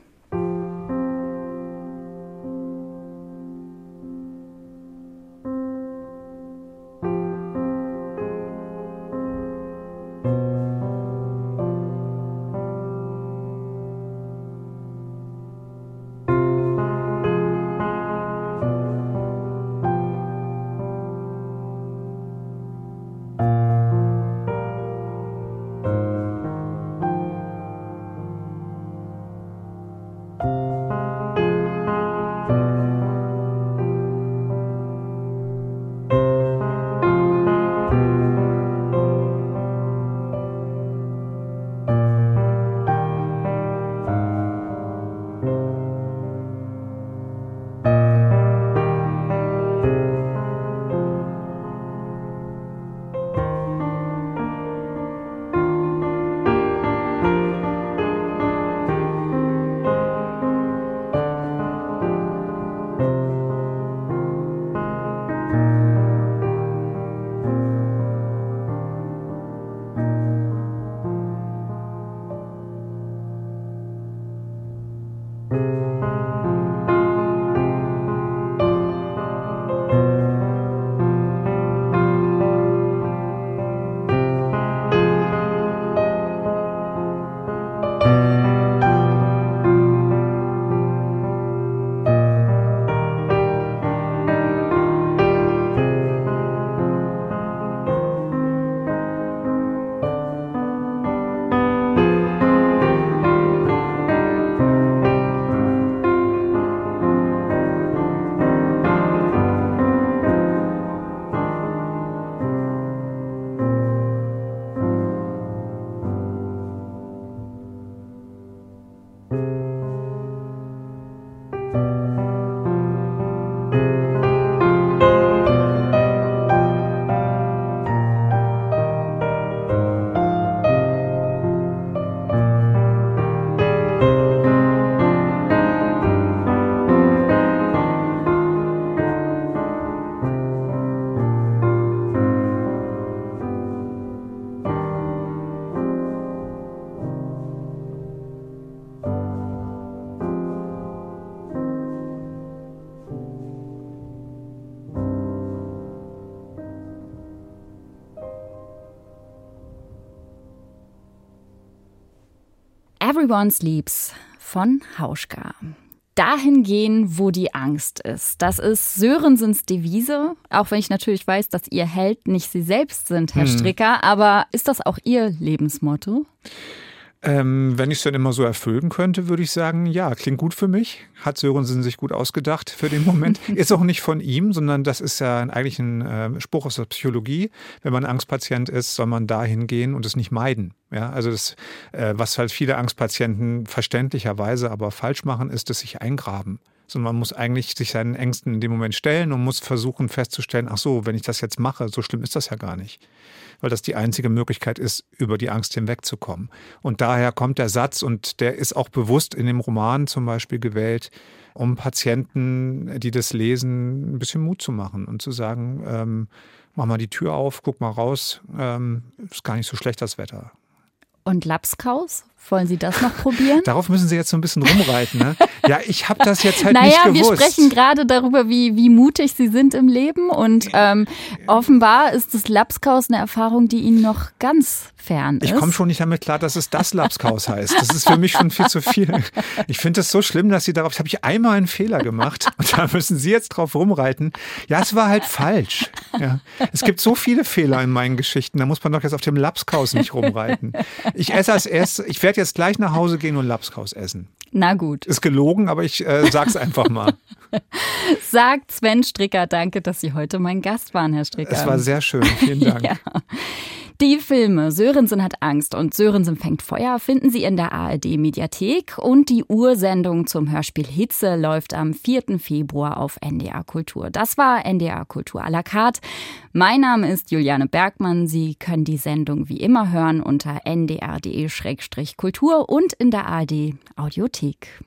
Everyone Sleeps von Hauschka. Dahin gehen, wo die Angst ist. Das ist Sörensens Devise, auch wenn ich natürlich weiß, dass ihr Held nicht Sie selbst sind, Herr hm. Stricker. Aber ist das auch Ihr Lebensmotto? Ähm, wenn ich es dann immer so erfüllen könnte, würde ich sagen, ja, klingt gut für mich. Hat Sörensen sich gut ausgedacht für den Moment. ist auch nicht von ihm, sondern das ist ja eigentlich ein äh, Spruch aus der Psychologie. Wenn man Angstpatient ist, soll man dahin gehen und es nicht meiden. Ja, also das, äh, was halt viele Angstpatienten verständlicherweise aber falsch machen, ist, dass sich eingraben sondern man muss eigentlich sich seinen Ängsten in dem Moment stellen und muss versuchen festzustellen, ach so, wenn ich das jetzt mache, so schlimm ist das ja gar nicht weil das die einzige Möglichkeit ist, über die Angst hinwegzukommen. Und daher kommt der Satz, und der ist auch bewusst in dem Roman zum Beispiel gewählt, um Patienten, die das lesen, ein bisschen Mut zu machen und zu sagen, ähm, mach mal die Tür auf, guck mal raus, ähm, ist gar nicht so schlecht das Wetter. Und Lapskaus? Wollen Sie das noch probieren? Darauf müssen Sie jetzt so ein bisschen rumreiten. Ne? Ja, ich habe das jetzt halt naja, nicht gewusst. Naja, wir sprechen gerade darüber, wie, wie mutig Sie sind im Leben. Und ähm, offenbar ist das Lapskaus eine Erfahrung, die Ihnen noch ganz fern ist. Ich komme schon nicht damit klar, dass es das Lapskaus heißt. Das ist für mich schon viel zu viel. Ich finde es so schlimm, dass Sie darauf, habe ich einmal einen Fehler gemacht und da müssen Sie jetzt drauf rumreiten. Ja, es war halt falsch. Ja. Es gibt so viele Fehler in meinen Geschichten, da muss man doch jetzt auf dem Lapskaus nicht rumreiten. Ich esse als erstes, ich werde jetzt gleich nach Hause gehen und Lapskaus essen. Na gut. Ist gelogen, aber ich äh, sag's einfach mal. Sagt Sven Stricker, danke, dass Sie heute mein Gast waren, Herr Stricker. Es war sehr schön. Vielen Dank. ja. Die Filme Sörensen hat Angst und Sörensen fängt Feuer finden Sie in der ARD Mediathek und die Ursendung zum Hörspiel Hitze läuft am 4. Februar auf NDR Kultur. Das war NDR Kultur à la carte. Mein Name ist Juliane Bergmann. Sie können die Sendung wie immer hören unter ndr.de-kultur und in der ARD Audiothek.